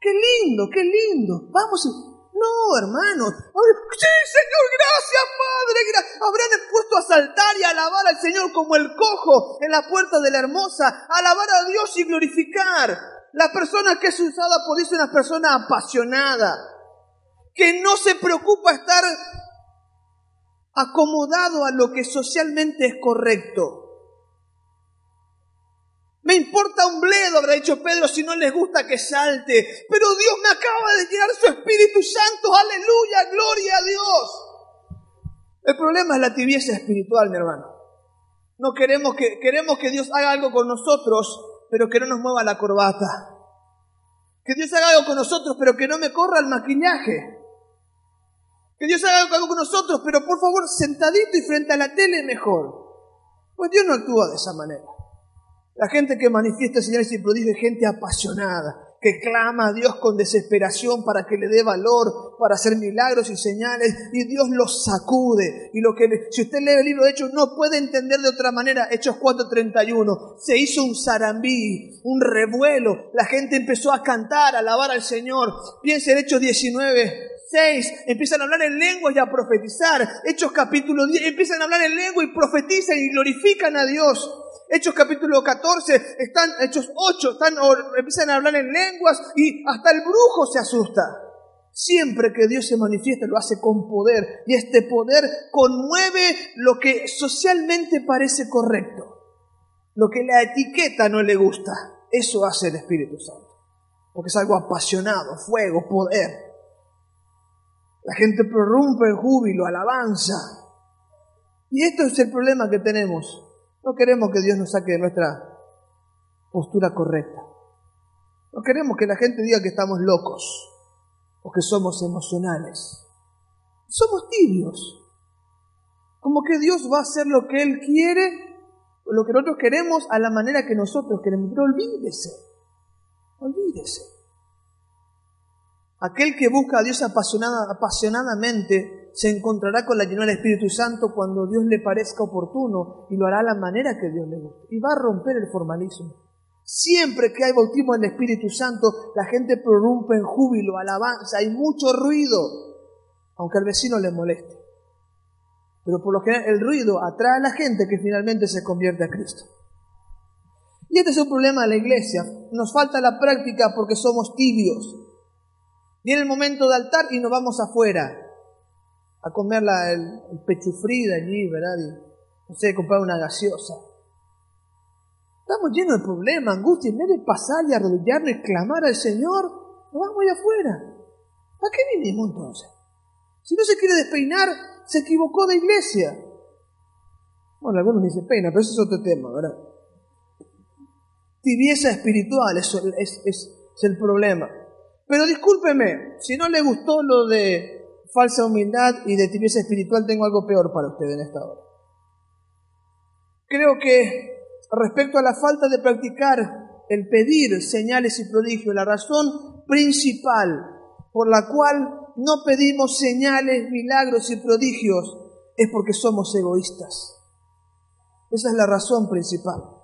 Qué lindo, qué lindo. Vamos, no, hermanos. Sí, Señor, gracias, Padre. Habrán puesto a saltar y alabar al Señor como el cojo en la puerta de la hermosa. Alabar a Dios y glorificar. La persona que es usada por Dios es una persona apasionada. Que no se preocupa estar acomodado a lo que socialmente es correcto. Me importa un bledo, habrá dicho Pedro, si no les gusta que salte. Pero Dios me acaba de llenar su Espíritu Santo. Aleluya, gloria a Dios. El problema es la tibieza espiritual, mi hermano. No queremos que, queremos que Dios haga algo con nosotros, pero que no nos mueva la corbata. Que Dios haga algo con nosotros, pero que no me corra el maquillaje. Que Dios haga algo con nosotros, pero por favor, sentadito y frente a la tele mejor. Pues Dios no actúa de esa manera. La gente que manifiesta señales y prodigios es gente apasionada, que clama a Dios con desesperación para que le dé valor, para hacer milagros y señales, y Dios los sacude. Y lo que, si usted lee el libro de Hechos, no puede entender de otra manera. Hechos 4:31, se hizo un zarambí, un revuelo. La gente empezó a cantar, a alabar al Señor. Piense en Hechos 19, 6, empiezan a hablar en lengua y a profetizar. Hechos capítulo 10, empiezan a hablar en lengua y profetizan y glorifican a Dios. Hechos capítulo 14, están, Hechos 8, están, empiezan a hablar en lenguas y hasta el brujo se asusta. Siempre que Dios se manifiesta lo hace con poder y este poder conmueve lo que socialmente parece correcto, lo que la etiqueta no le gusta. Eso hace el Espíritu Santo, porque es algo apasionado, fuego, poder. La gente prorrumpe en júbilo, alabanza. Y esto es el problema que tenemos no queremos que Dios nos saque de nuestra postura correcta. No queremos que la gente diga que estamos locos o que somos emocionales. Somos tibios. Como que Dios va a hacer lo que Él quiere o lo que nosotros queremos a la manera que nosotros queremos. Pero olvídese, olvídese. Aquel que busca a Dios apasionada, apasionadamente se encontrará con la llenura del Espíritu Santo cuando Dios le parezca oportuno y lo hará a la manera que Dios le guste. Y va a romper el formalismo. Siempre que hay bautismo en el Espíritu Santo, la gente prorrumpe en júbilo, alabanza, hay mucho ruido, aunque al vecino le moleste. Pero por lo general el ruido atrae a la gente que finalmente se convierte a Cristo. Y este es un problema de la iglesia. Nos falta la práctica porque somos tibios. Viene el momento de altar y nos vamos afuera a comer la, el, el pechufrida allí, ¿verdad? No sé, comprar una gaseosa. Estamos llenos de problemas, angustia. En vez de pasar y arrodillarnos y clamar al Señor, nos vamos allá afuera. ¿Para qué vinimos entonces? Si no se quiere despeinar, se equivocó de iglesia. Bueno, algunos ni se peinan, pero eso es otro tema, ¿verdad? Tibieza espiritual, eso es, es, es el problema. Pero discúlpeme, si no le gustó lo de falsa humildad y de tibieza espiritual, tengo algo peor para usted en esta hora. Creo que respecto a la falta de practicar el pedir señales y prodigios, la razón principal por la cual no pedimos señales, milagros y prodigios es porque somos egoístas. Esa es la razón principal.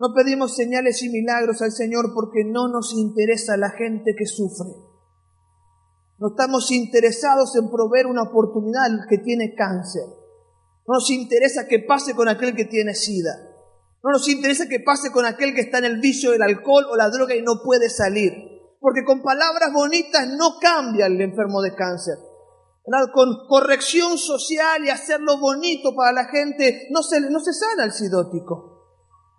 No pedimos señales y milagros al Señor porque no nos interesa la gente que sufre. No estamos interesados en proveer una oportunidad al que tiene cáncer. No nos interesa que pase con aquel que tiene sida. No nos interesa que pase con aquel que está en el vicio del alcohol o la droga y no puede salir. Porque con palabras bonitas no cambia el enfermo de cáncer. Con corrección social y hacerlo bonito para la gente no se, no se sana el sidótico.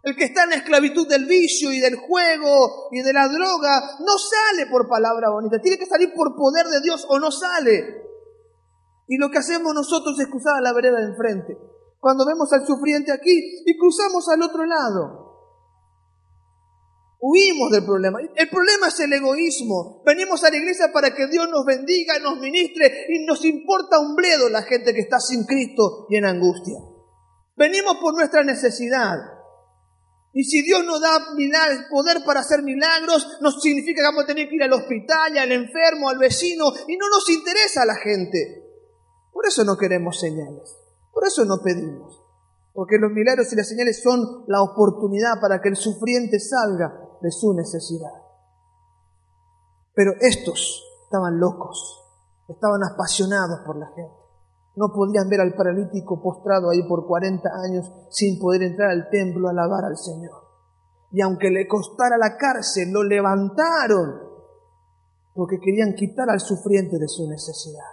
El que está en la esclavitud del vicio y del juego y de la droga no sale por palabra bonita. Tiene que salir por poder de Dios o no sale. Y lo que hacemos nosotros es cruzar a la vereda de enfrente. Cuando vemos al sufriente aquí y cruzamos al otro lado. Huimos del problema. El problema es el egoísmo. Venimos a la iglesia para que Dios nos bendiga, nos ministre y nos importa un bledo la gente que está sin Cristo y en angustia. Venimos por nuestra necesidad. Y si Dios nos da poder para hacer milagros, no significa que vamos a tener que ir al hospital, al enfermo, al vecino, y no nos interesa a la gente. Por eso no queremos señales, por eso no pedimos. Porque los milagros y las señales son la oportunidad para que el sufriente salga de su necesidad. Pero estos estaban locos, estaban apasionados por la gente. No podían ver al paralítico postrado ahí por 40 años sin poder entrar al templo a alabar al Señor. Y aunque le costara la cárcel, lo levantaron porque querían quitar al sufriente de su necesidad.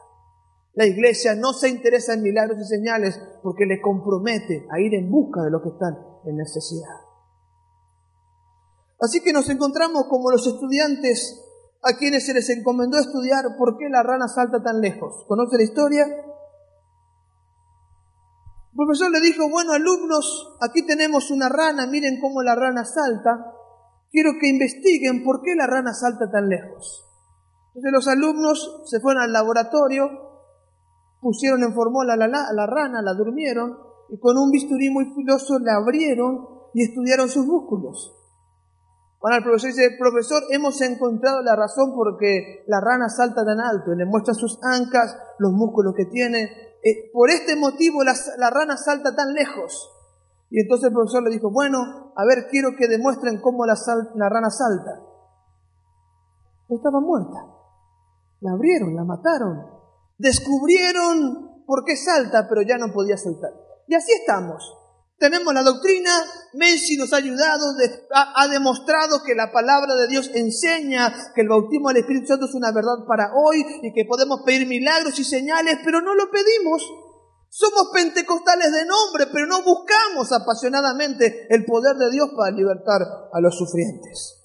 La iglesia no se interesa en milagros y señales porque le compromete a ir en busca de los que están en necesidad. Así que nos encontramos como los estudiantes a quienes se les encomendó estudiar por qué la rana salta tan lejos. ¿Conoce la historia? El profesor le dijo, bueno, alumnos, aquí tenemos una rana, miren cómo la rana salta. Quiero que investiguen por qué la rana salta tan lejos. Entonces los alumnos se fueron al laboratorio, pusieron en formola a la, la rana, la durmieron y con un bisturí muy filoso la abrieron y estudiaron sus músculos. Van al profesor dice, profesor, hemos encontrado la razón por qué la rana salta tan alto. Y le muestra sus ancas, los músculos que tiene, eh, por este motivo la, rana salta tan lejos. Y entonces el profesor le dijo, bueno, a ver, quiero que demuestren cómo la, la rana salta. Estaba muerta. La abrieron, la mataron. Descubrieron por qué salta, pero ya no podía saltar. Y así estamos. Tenemos la doctrina, Messi nos ha ayudado, ha, demostrado que la palabra de Dios enseña que el bautismo del Espíritu Santo es una verdad para hoy y que podemos pedir milagros y señales, pero no lo pedimos. Somos pentecostales de nombre, pero no buscamos apasionadamente el poder de Dios para libertar a los sufrientes.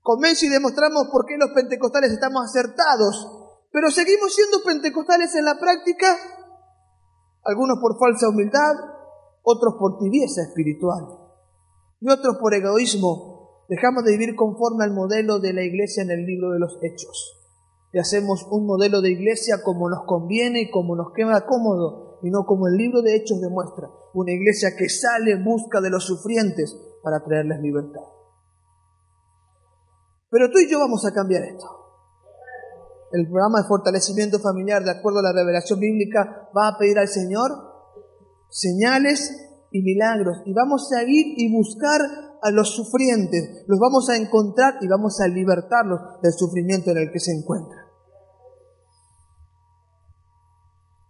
Con Messi demostramos por qué los pentecostales estamos acertados, pero seguimos siendo pentecostales en la práctica, algunos por falsa humildad, otros por tibieza espiritual y otros por egoísmo. Dejamos de vivir conforme al modelo de la iglesia en el libro de los hechos. Y hacemos un modelo de iglesia como nos conviene y como nos queda cómodo, y no como el libro de hechos demuestra. Una iglesia que sale en busca de los sufrientes para traerles libertad. Pero tú y yo vamos a cambiar esto. El programa de fortalecimiento familiar, de acuerdo a la revelación bíblica, va a pedir al Señor señales y milagros. Y vamos a ir y buscar a los sufrientes, los vamos a encontrar y vamos a libertarlos del sufrimiento en el que se encuentran.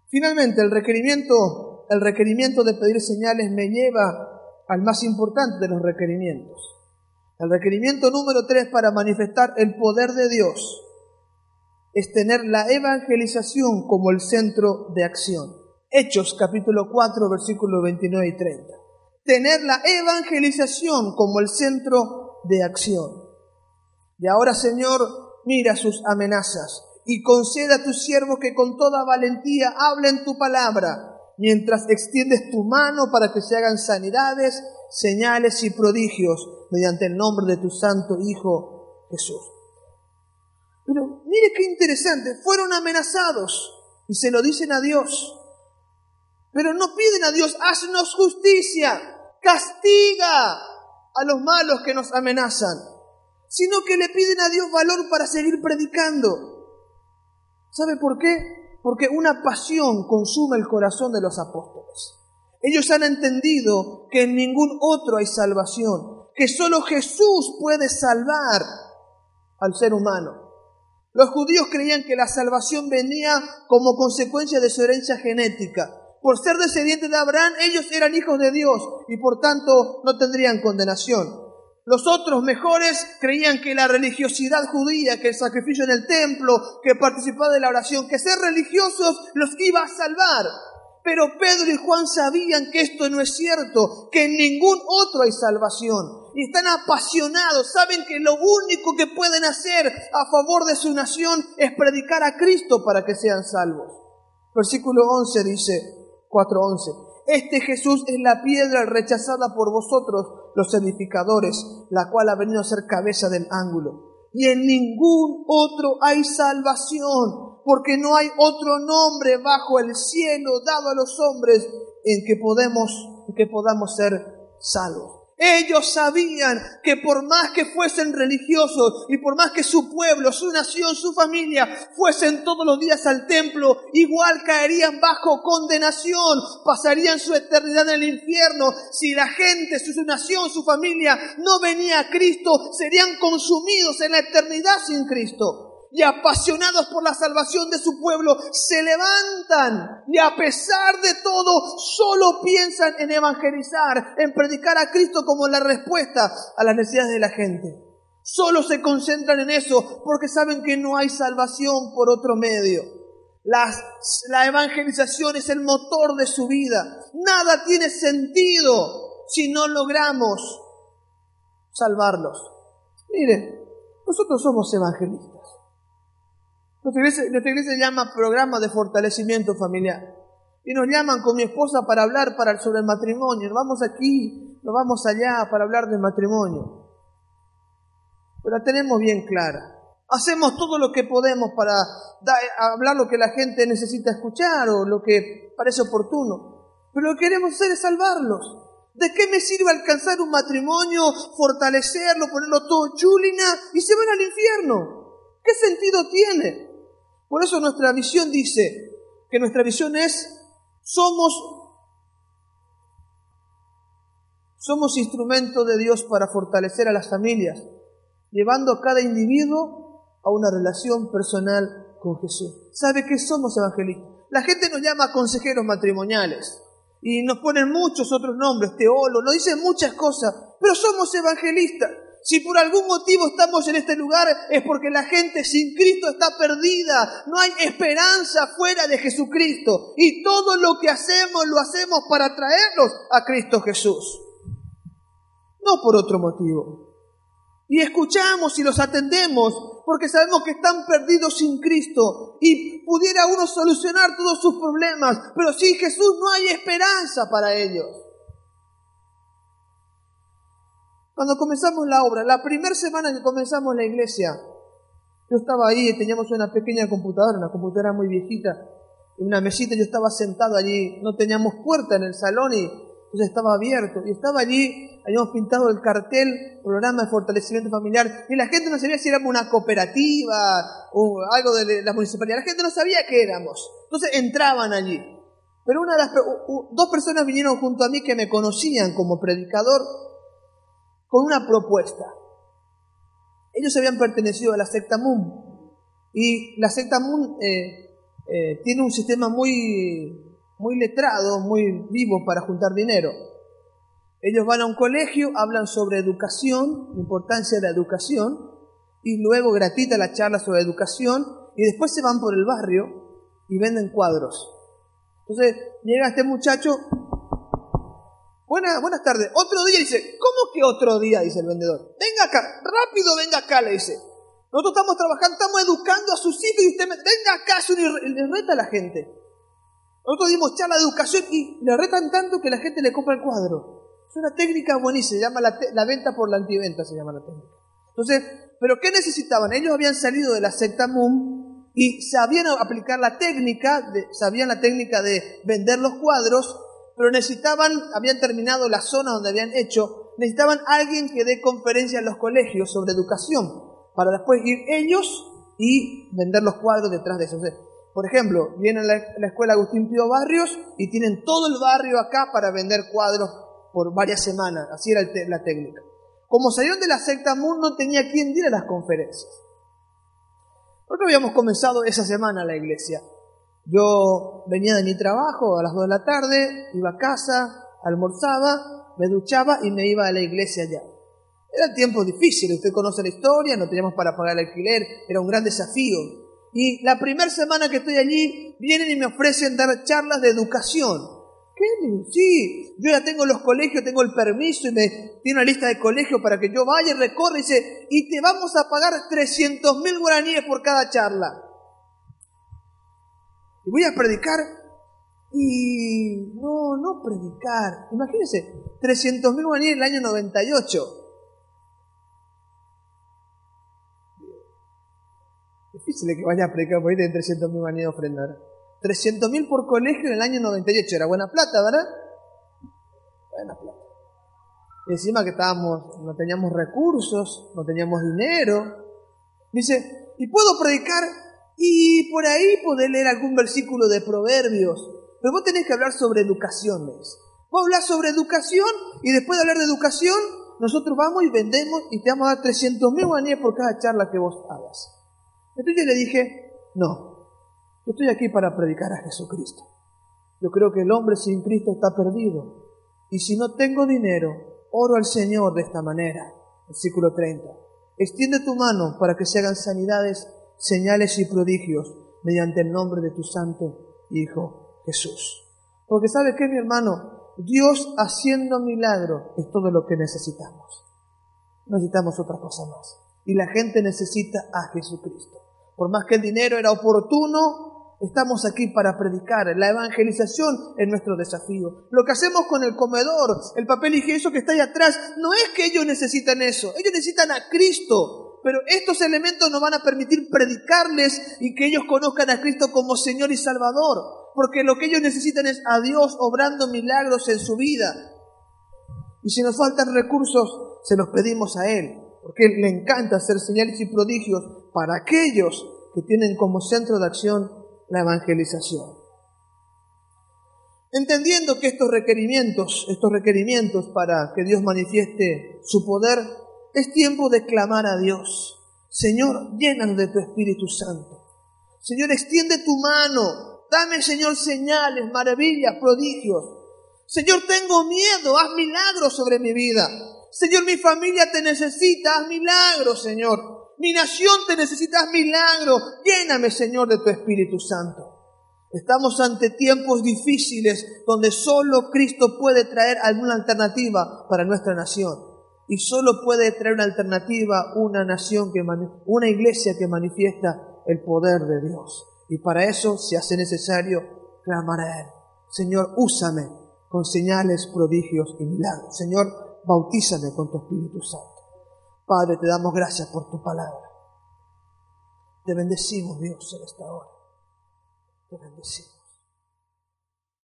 Finalmente, el requerimiento, el requerimiento de pedir señales me lleva al más importante de los requerimientos. El requerimiento número tres para manifestar el poder de Dios es tener la evangelización como el centro de acción. Hechos capítulo 4 versículos 29 y 30. Tener la evangelización como el centro de acción. Y ahora, Señor, mira sus amenazas y conceda a tus siervos que con toda valentía hablen tu palabra, mientras extiendes tu mano para que se hagan sanidades, señales y prodigios mediante el nombre de tu santo Hijo Jesús. Pero mire qué interesante, fueron amenazados y se lo dicen a Dios. Pero no piden a Dios, haznos justicia, castiga a los malos que nos amenazan, sino que le piden a Dios valor para seguir predicando. ¿Sabe por qué? Porque una pasión consume el corazón de los apóstoles. Ellos han entendido que en ningún otro hay salvación, que solo Jesús puede salvar al ser humano. Los judíos creían que la salvación venía como consecuencia de su herencia genética, Por ser descendientes de Abraham, ellos eran hijos de Dios y por tanto no tendrían condenación. Los otros mejores creían que la religiosidad judía, que el sacrificio en el templo, que participar de la oración, que ser religiosos los iba a salvar. Pero Pedro y Juan sabían que esto no es cierto, que en ningún otro hay salvación. Y están apasionados, saben que lo único que pueden hacer a favor de su nación es predicar a Cristo para que sean salvos. Versículo 11 dice, 4.11. Este Jesús es la piedra rechazada por vosotros, los edificadores, la cual ha venido a ser cabeza del ángulo. Y en ningún otro hay salvación, porque no hay otro nombre bajo el cielo dado a los hombres en que podemos, que podamos ser salvos. Ellos sabían que por más que fuesen religiosos y por más que su pueblo, su nación, su familia fuesen todos los días al templo, igual caerían bajo condenación, pasarían su eternidad en el infierno. Si la gente, su, nación, su familia no venía a Cristo, serían consumidos en la eternidad sin Cristo y apasionados por la salvación de su pueblo, se levantan y a pesar de todo solo piensan en evangelizar, en predicar a Cristo como la respuesta a las necesidades de la gente. Solo se concentran en eso porque saben que no hay salvación por otro medio. la evangelización es el motor de su vida. Nada tiene sentido si no logramos salvarlos. Miren, nosotros somos evangelistas. Nuestra iglesia, se llama Programa de Fortalecimiento Familiar. Y nos llaman con mi esposa para hablar sobre el matrimonio. Nos vamos aquí, nos vamos allá para hablar del matrimonio. Pero la tenemos bien clara. Hacemos todo lo que podemos para hablar lo que la gente necesita escuchar o lo que parece oportuno. Pero lo que queremos hacer es salvarlos. ¿De qué me sirve alcanzar un matrimonio, fortalecerlo, ponerlo todo chulina y se van al infierno? ¿Qué sentido tiene? Por eso nuestra visión dice que nuestra visión es, somos, somos instrumento de Dios para fortalecer a las familias, llevando a cada individuo a una relación personal con Jesús. ¿Sabe qué somos evangelistas? La gente nos llama consejeros matrimoniales y nos ponen muchos otros nombres, teólogos, nos dicen muchas cosas, pero somos evangelistas. Si por algún motivo estamos en este lugar es porque la gente sin Cristo está perdida. No hay esperanza fuera de Jesucristo. Y todo lo que hacemos lo hacemos para traerlos a Cristo Jesús. No por otro motivo. Y escuchamos y los atendemos porque sabemos que están perdidos sin Cristo y pudiera uno solucionar todos sus problemas, pero sin Jesús no hay esperanza para ellos. Cuando comenzamos la obra, la primera semana que comenzamos la iglesia, yo estaba ahí, teníamos una pequeña computadora, una computadora muy viejita, en una mesita, yo estaba sentado allí, no teníamos puerta en el salón y entonces estaba abierto. Y estaba allí, habíamos pintado el cartel, programa de fortalecimiento familiar, y la gente no sabía si éramos una cooperativa o algo de la municipalidad. La gente no sabía qué éramos. Entonces entraban allí. Pero una de las, dos personas vinieron junto a mí que me conocían como predicador con una propuesta. Ellos habían pertenecido a la secta Moon y la secta Moon eh, eh, tiene un sistema muy, muy letrado, muy vivo para juntar dinero. Ellos van a un colegio, hablan sobre educación, la importancia de la educación, y luego gratuita la charla sobre educación, y después se van por el barrio y venden cuadros. Entonces llega este muchacho buenas tardes. Otro día dice, ¿cómo que otro día? Dice el vendedor. Venga acá, rápido venga acá, le dice. Nosotros estamos trabajando, estamos educando a sus hijos y usted me, venga acá, y le reta a la gente. Nosotros dimos charla de educación y le retan tanto que la gente le compra el cuadro. Es una técnica buenísima, se llama la, venta por la antiventa, se llama la técnica. Entonces, ¿pero qué necesitaban? Ellos habían salido de la secta MUM y sabían aplicar la técnica, sabían la técnica de vender los cuadros pero necesitaban, habían terminado la zona donde habían hecho, necesitaban alguien que dé conferencias en los colegios sobre educación, para después ir ellos y vender los cuadros detrás de eso. por ejemplo, vienen a la, escuela Agustín Pío Barrios y tienen todo el barrio acá para vender cuadros por varias semanas, así era la técnica. Como salieron de la secta Moon, no tenía quien ir a las conferencias. Nosotros habíamos comenzado esa semana la iglesia Yo venía de mi trabajo a las 2 de la tarde, iba a casa, almorzaba, me duchaba y me iba a la iglesia allá. Era tiempo difícil, usted conoce la historia, no teníamos para pagar el alquiler, era un gran desafío. Y la primera semana que estoy allí, vienen y me ofrecen dar charlas de educación. ¿Qué? Sí, yo ya tengo los colegios, tengo el permiso y me tiene una lista de colegios para que yo vaya y recorra y dice, y te vamos a pagar 300 mil guaraníes por cada charla. Y voy a predicar y no, no predicar. Imagínense, 300 mil guaraníes en el año 98. Difícil que vaya a predicar por ahí de 300 mil guaraníes ofrendar. 300 mil por colegio en el año 98. Era buena plata, ¿verdad? Buena plata. Y encima que estábamos, no teníamos recursos, no teníamos dinero. Dice, ¿y puedo predicar? Y por ahí poder leer algún versículo de Proverbios. Pero vos tenés que hablar sobre educación, ¿ves? Vos hablas sobre educación y después de hablar de educación, nosotros vamos y vendemos y te vamos a dar 300 mil guaníes por cada charla que vos hagas. Entonces yo le dije, no, yo estoy aquí para predicar a Jesucristo. Yo creo que el hombre sin Cristo está perdido. Y si no tengo dinero, oro al Señor de esta manera. Versículo 30. Extiende tu mano para que se hagan sanidades señales y prodigios mediante el nombre de tu Santo Hijo Jesús. Porque sabe que mi hermano, Dios haciendo milagros es todo lo que necesitamos. necesitamos otra cosa más. Y la gente necesita a Jesucristo. Por más que el dinero era oportuno, estamos aquí para predicar. La evangelización es nuestro desafío. Lo que hacemos con el comedor, el papel higiénico que está ahí atrás, no es que ellos necesitan eso. Ellos necesitan a Cristo pero estos elementos nos van a permitir predicarles y que ellos conozcan a Cristo como Señor y Salvador, porque lo que ellos necesitan es a Dios obrando milagros en su vida. Y si nos faltan recursos, se los pedimos a Él, porque Él le encanta hacer señales y prodigios para aquellos que tienen como centro de acción la evangelización. Entendiendo que estos requerimientos, estos requerimientos para que Dios manifieste su poder, es tiempo de clamar a Dios. Señor, llénanos de tu Espíritu Santo. Señor, extiende tu mano. Dame, Señor, señales, maravillas, prodigios. Señor, tengo miedo. Haz milagros sobre mi vida. Señor, mi familia te necesita. Haz milagros, Señor. Mi nación te necesita. Haz milagros. Lléname, Señor, de tu Espíritu Santo. Estamos ante tiempos difíciles donde solo Cristo puede traer alguna alternativa para nuestra nación. Y solo puede traer una alternativa una nación que una iglesia que manifiesta el poder de Dios. Y para eso se hace necesario clamar a Él. Señor, úsame con señales, prodigios y milagros. Señor, bautízame con tu Espíritu Santo. Padre, te damos gracias por tu palabra. Te bendecimos, Dios, en esta hora. Te bendecimos.